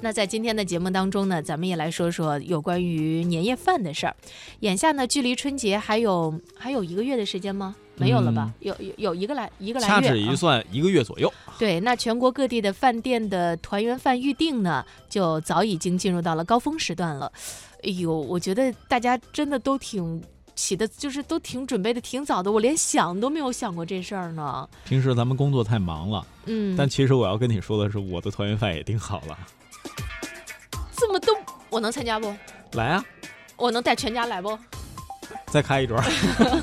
那在今天的节目当中呢，咱们也来说说有关于年夜饭的事儿。眼下呢，距离春节还有还有一个月的时间吗？没有了吧？有有有一个来一个来月。掐指一算，一个月左右。对，那全国各地的饭店的团圆饭预订呢，就早已经进入到了高峰时段了。哎呦，我觉得大家真的都挺起的，就是都挺准备的挺早的，我连想都没有想过这事儿呢。平时咱们工作太忙了，嗯，但其实我要跟你说的是，我的团圆饭也订好了。我能参加不？来啊！我能带全家来不？再开一桌。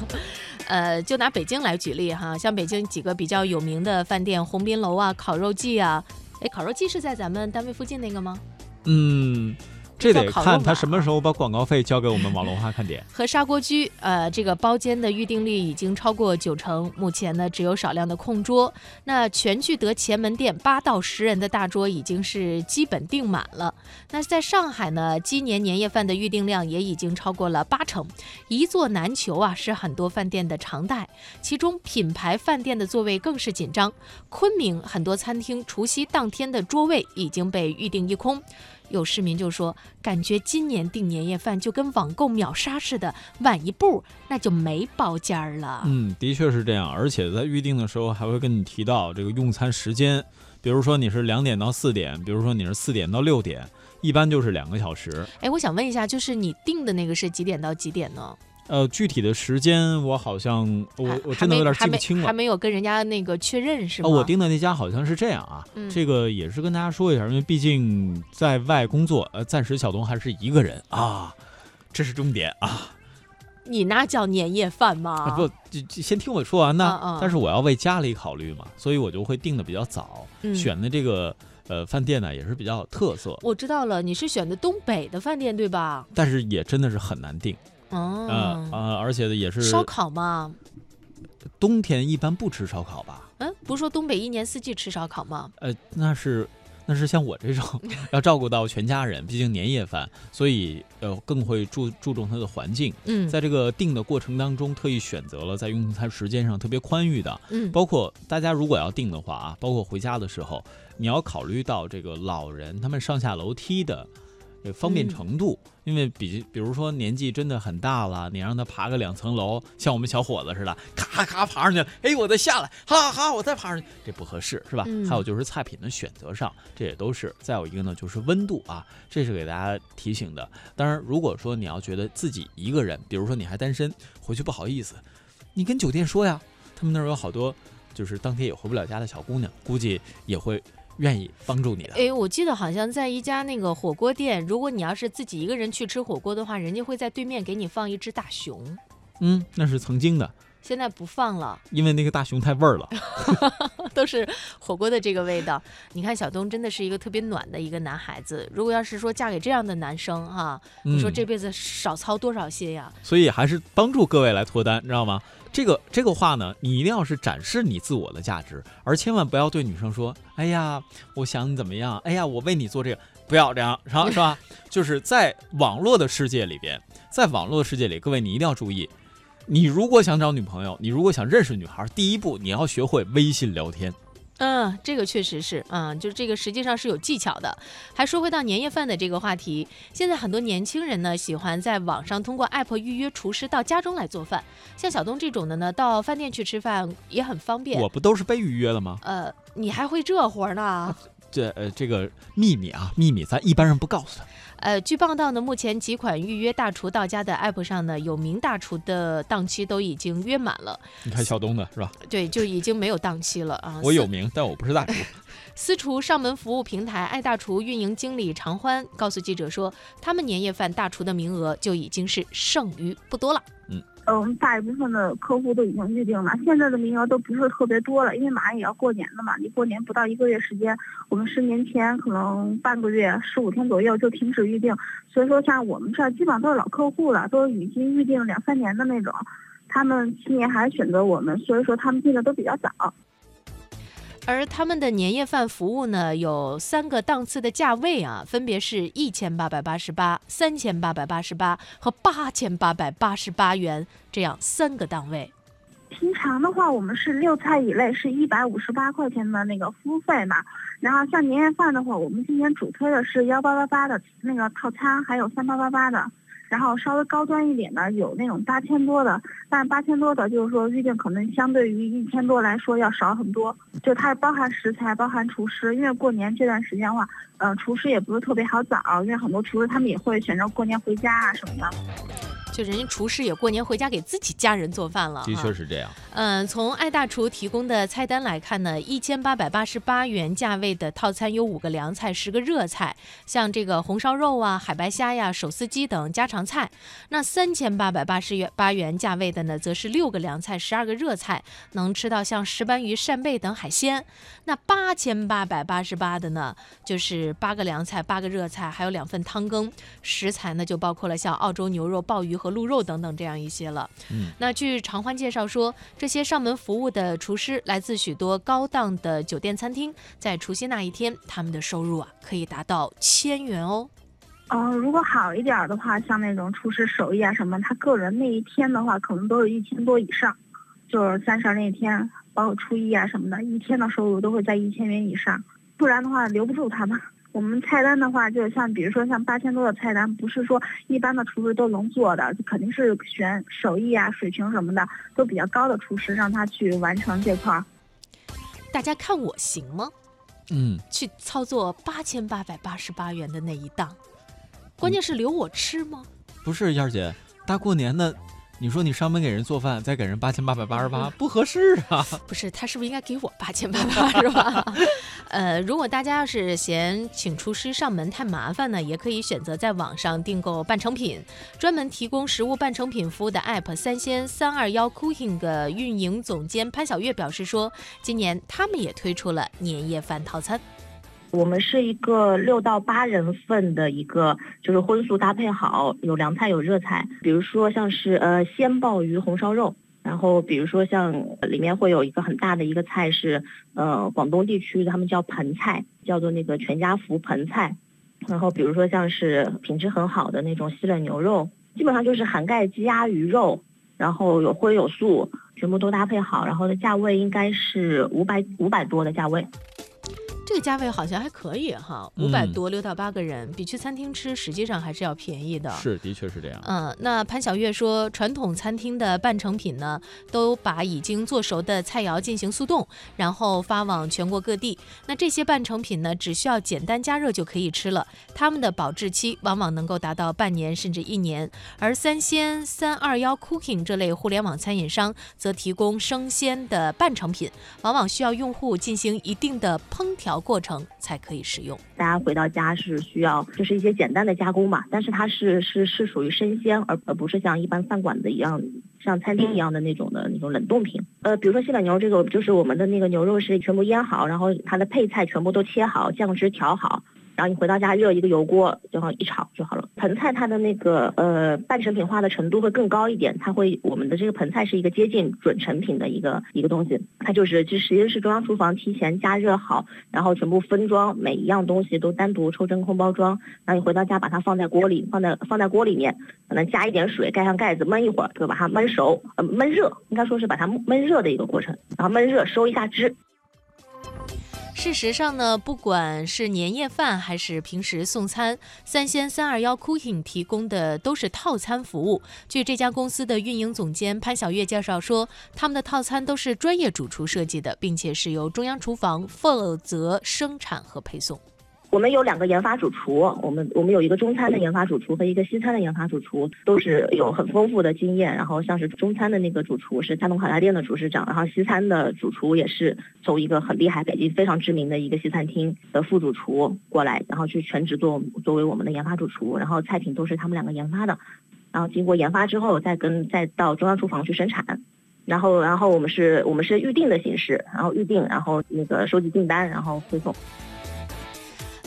呃，就拿北京来举例哈，像北京几个比较有名的饭店，鸿宾楼啊、烤肉季啊，哎，烤肉季是在咱们单位附近那个吗？嗯。这得看他什么时候把广告费交给我们网络化看点。和砂锅居，呃，这个包间的预订率已经超过九成，目前呢只有少量的空桌。那全聚德前门店八到十人的大桌已经是基本订满了。那在上海呢，今年年夜饭的预订量也已经超过了八成，一座难求啊，是很多饭店的常态。其中品牌饭店的座位更是紧张，昆明很多餐厅除夕当天的桌位已经被预订一空。有市民就说，感觉今年订年夜饭就跟网购秒杀似的，晚一步那就没包间儿了。嗯，的确是这样，而且在预定的时候还会跟你提到这个用餐时间，比如说你是两点到四点，比如说你是四点到六点，一般就是两个小时。哎，我想问一下，就是你订的那个是几点到几点呢？呃，具体的时间我好像我我真的有点记不清了，还没有跟人家那个确认是吗？我订的那家好像是这样啊，这个也是跟大家说一下，因为毕竟在外工作，呃，暂时小东还是一个人啊，这是重点啊。你那叫年夜饭吗？不，就先听我说完呢。但是我要为家里考虑嘛，所以我就会订的比较早，选的这个呃饭店呢也是比较有特色。我知道了，你是选的东北的饭店对吧？但是也真的是很难订。哦，呃呃，而且也是烧烤嘛？冬天一般不吃烧烤吧？嗯，不是说东北一年四季吃烧烤吗？呃，那是那是像我这种 要照顾到全家人，毕竟年夜饭，所以呃更会注注重它的环境。嗯，在这个定的过程当中，特意选择了在用餐时间上特别宽裕的。嗯，包括大家如果要定的话啊，包括回家的时候，你要考虑到这个老人他们上下楼梯的。方便程度，因为比比如说年纪真的很大了，你让他爬个两层楼，像我们小伙子似的，咔咔爬上去，哎，我再下来，哈哈，我再爬上去，这不合适，是吧？还有就是菜品的选择上，这也都是。再有一个呢，就是温度啊，这是给大家提醒的。当然，如果说你要觉得自己一个人，比如说你还单身，回去不好意思，你跟酒店说呀，他们那儿有好多就是当天也回不了家的小姑娘，估计也会。愿意帮助你的。哎，我记得好像在一家那个火锅店，如果你要是自己一个人去吃火锅的话，人家会在对面给你放一只大熊。嗯，那是曾经的，现在不放了，因为那个大熊太味儿了，都是火锅的这个味道。你看小东真的是一个特别暖的一个男孩子，如果要是说嫁给这样的男生哈，你说这辈子少操多少心呀？所以还是帮助各位来脱单，知道吗？这个这个话呢，你一定要是展示你自我的价值，而千万不要对女生说：“哎呀，我想你怎么样？哎呀，我为你做这个。”不要这样，是吧？是吧？就是在网络的世界里边，在网络的世界里，各位你一定要注意，你如果想找女朋友，你如果想认识女孩，第一步你要学会微信聊天。嗯，这个确实是，嗯，就是这个实际上是有技巧的。还说回到年夜饭的这个话题，现在很多年轻人呢喜欢在网上通过 app 预约厨师到家中来做饭。像小东这种的呢，到饭店去吃饭也很方便。我不都是被预约了吗？呃，你还会这活呢？这呃，这个秘密啊，秘密，咱一般人不告诉他。呃，据报道呢，目前几款预约大厨到家的 app 上呢，有名大厨的档期都已经约满了。你看小东的是吧？对，就已经没有档期了啊。我有名，但我不是大厨。私厨上门服务平台爱大厨运营经理常欢告诉记者说，他们年夜饭大厨的名额就已经是剩余不多了。嗯。嗯，大一部分的客户都已经预定了，现在的名额都不是特别多了，因为马上也要过年了嘛。离过年不到一个月时间，我们十年前可能半个月、十五天左右就停止预定，所以说像我们这儿基本上都是老客户了，都已经预定两三年的那种，他们今年还是选择我们，所以说他们订的都比较早。而他们的年夜饭服务呢，有三个档次的价位啊，分别是一千八百八十八、三千八百八十八和八千八百八十八元这样三个档位。平常的话，我们是六菜以内是一百五十八块钱的那个服务费嘛。然后像年夜饭的话，我们今年主推的是幺八八八的那个套餐，还有三八八八的。然后稍微高端一点的有那种八千多的，但八千多的就是说预定可能相对于一千多来说要少很多。就它是包含食材，包含厨师，因为过年这段时间的话，嗯，厨师也不是特别好找，因为很多厨师他们也会选择过年回家啊什么的。就人家厨师也过年回家给自己家人做饭了，的确是这样。嗯，从爱大厨提供的菜单来看呢，一千八百八十八元价位的套餐有五个凉菜，十个热菜，像这个红烧肉啊、海白虾呀、手撕鸡等家常菜。那三千八百八十元八元价位的呢，则是六个凉菜，十二个热菜，能吃到像石斑鱼、扇贝等海鲜。那八千八百八十八的呢，就是八个凉菜，八个热菜，还有两份汤羹。食材呢，就包括了像澳洲牛肉、鲍鱼和鹿肉等等这样一些了。嗯，那据常欢介绍说，这些上门服务的厨师来自许多高档的酒店餐厅，在除夕那一天，他们的收入啊可以达到千元哦。嗯，如果好一点的话，像那种厨师手艺啊什么，他个人那一天的话，可能都是一千多以上。就是三十那一天，包括初一啊什么的，一天的收入都会在一千元以上，不然的话留不住他们。我们菜单的话，就像比如说像八千多的菜单，不是说一般的厨师都能做的，肯定是选手艺啊、水平什么的都比较高的厨师，让他去完成这块儿。大家看我行吗？嗯，去操作八千八百八十八元的那一档，关键是留我吃吗？不是，燕儿姐，大过年的。你说你上门给人做饭，再给人八千八百八十八，不合适啊！不是，他是不是应该给我八千八百八十八？呃，如果大家要是嫌请厨师上门太麻烦呢，也可以选择在网上订购半成品。专门提供食物半成品服务的 App 三鲜三二幺 Cooking 的运营总监潘小月表示说，今年他们也推出了年夜饭套餐。我们是一个六到八人份的一个，就是荤素搭配好，有凉菜有热菜。比如说像是呃鲜鲍鱼红烧肉，然后比如说像里面会有一个很大的一个菜是呃广东地区他们叫盆菜，叫做那个全家福盆菜。然后比如说像是品质很好的那种西冷牛肉，基本上就是涵盖鸡鸭鱼肉，然后有荤有素，全部都搭配好，然后的价位应该是五百五百多的价位。这个价位好像还可以哈，五百多六到八个人，比去餐厅吃实际上还是要便宜的。是，的确是这样。嗯，那潘小月说，传统餐厅的半成品呢，都把已经做熟的菜肴进行速冻，然后发往全国各地。那这些半成品呢，只需要简单加热就可以吃了。他们的保质期往往能够达到半年甚至一年。而三鲜三二幺 Cooking 这类互联网餐饮商则提供生鲜的半成品，往往需要用户进行一定的烹调。过程才可以食用。大家回到家是需要，就是一些简单的加工嘛，但是它是是是属于生鲜，而而不是像一般饭馆的一样，像餐厅一样的那种的那种冷冻品。呃，比如说西冷牛这个，就是我们的那个牛肉是全部腌好，然后它的配菜全部都切好，酱汁调好。然后你回到家热一个油锅，然后一炒就好了。盆菜它的那个呃半成品化的程度会更高一点，它会我们的这个盆菜是一个接近准成品的一个一个东西，它就是就实际是中央厨房提前加热好，然后全部分装，每一样东西都单独抽真空包装。然后你回到家把它放在锅里，放在放在锅里面，可能加一点水，盖上盖子焖一会儿，就把它焖熟，呃焖热，应该说是把它焖热的一个过程，然后焖热收一下汁。事实上呢，不管是年夜饭还是平时送餐，三鲜三二幺 Cooking 提供的都是套餐服务。据这家公司的运营总监潘晓月介绍说，他们的套餐都是专业主厨设计的，并且是由中央厨房负责生产和配送。我们有两个研发主厨，我们我们有一个中餐的研发主厨和一个西餐的研发主厨，都是有很丰富的经验。然后像是中餐的那个主厨是三龙烤鸭店的厨师长，然后西餐的主厨也是从一个很厉害、北京非常知名的一个西餐厅的副主厨过来，然后去全职做作为我们的研发主厨，然后菜品都是他们两个研发的，然后经过研发之后再跟再到中央厨房去生产，然后然后我们是我们是预定的形式，然后预定，然后那个收集订单，然后配送。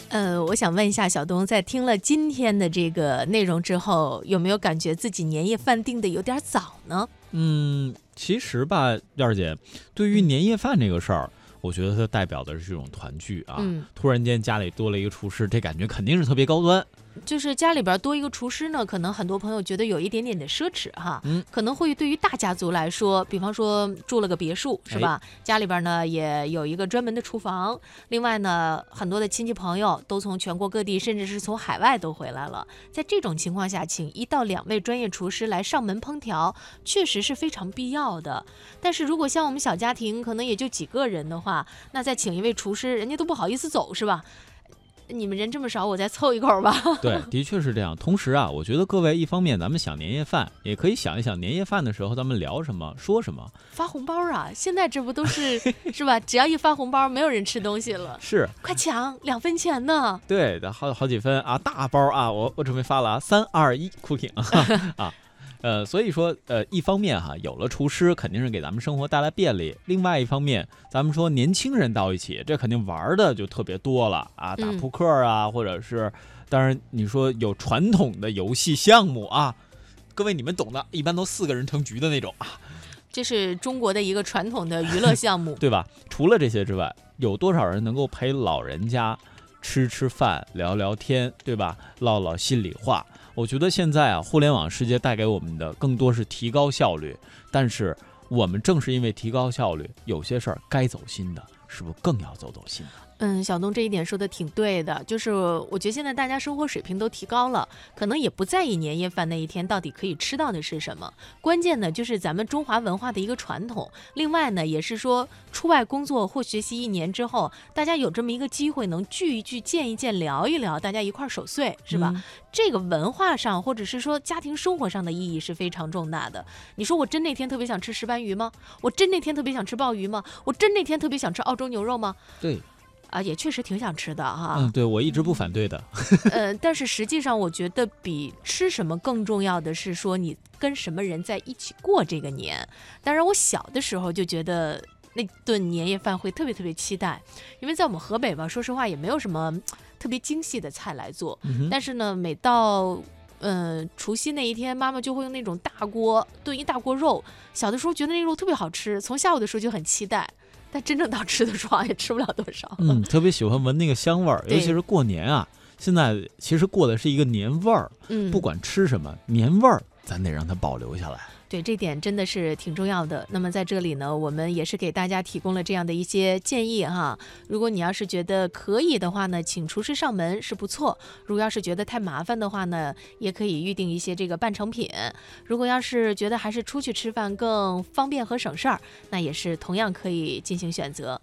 呃，我想问一下小东，在听了今天的这个内容之后，有没有感觉自己年夜饭定的有点早呢？嗯，其实吧，燕儿姐，对于年夜饭这个事儿，我觉得它代表的是这种团聚啊。嗯，突然间家里多了一个厨师，这感觉肯定是特别高端。就是家里边多一个厨师呢，可能很多朋友觉得有一点点的奢侈哈，嗯，可能会对于大家族来说，比方说住了个别墅是吧？家里边呢也有一个专门的厨房，另外呢，很多的亲戚朋友都从全国各地，甚至是从海外都回来了，在这种情况下，请一到两位专业厨师来上门烹调，确实是非常必要的。但是如果像我们小家庭，可能也就几个人的话，那再请一位厨师，人家都不好意思走是吧？你们人这么少，我再凑一口吧。对，的确是这样。同时啊，我觉得各位一方面咱们想年夜饭，也可以想一想年夜饭的时候咱们聊什么，说什么。发红包啊！现在这不都是是吧？只要一发红包，没有人吃东西了。是，快抢，两分钱呢。对的，好好几分啊，大包啊，我我准备发了啊，三二一，cooking 啊。呃，所以说，呃，一方面哈，有了厨师肯定是给咱们生活带来便利；另外一方面，咱们说年轻人到一起，这肯定玩的就特别多了啊，打扑克啊，或者是，当然你说有传统的游戏项目啊，各位你们懂的，一般都四个人成局的那种啊。这是中国的一个传统的娱乐项目，对吧？除了这些之外，有多少人能够陪老人家吃吃饭、聊聊天，对吧？唠唠心里话。我觉得现在啊，互联网世界带给我们的更多是提高效率，但是我们正是因为提高效率，有些事儿该走心的，是不是更要走走心？嗯，小东这一点说的挺对的，就是我觉得现在大家生活水平都提高了，可能也不在意年夜饭那一天到底可以吃到的是什么，关键呢就是咱们中华文化的一个传统。另外呢，也是说出外工作或学习一年之后，大家有这么一个机会能聚一聚、见一见、聊一聊，大家一块儿守岁，是吧？这个文化上或者是说家庭生活上的意义是非常重大的。你说我真那天特别想吃石斑鱼吗？我真那天特别想吃鲍鱼吗？我真那天特别想吃澳洲牛肉吗？对。啊，也确实挺想吃的哈。嗯，对我一直不反对的。呃，但是实际上，我觉得比吃什么更重要的是说你跟什么人在一起过这个年。当然，我小的时候就觉得那顿年夜饭会特别特别期待，因为在我们河北吧，说实话也没有什么特别精细的菜来做。但是呢，每到嗯除夕那一天，妈妈就会用那种大锅炖一大锅肉。小的时候觉得那肉特别好吃，从下午的时候就很期待。但真正到吃的时候也吃不了多少。嗯，特别喜欢闻那个香味儿，尤其是过年啊。现在其实过的是一个年味儿，嗯，不管吃什么，年味儿咱得让它保留下来。对，这点真的是挺重要的。那么在这里呢，我们也是给大家提供了这样的一些建议哈。如果你要是觉得可以的话呢，请厨师上门是不错。如果要是觉得太麻烦的话呢，也可以预定一些这个半成品。如果要是觉得还是出去吃饭更方便和省事儿，那也是同样可以进行选择。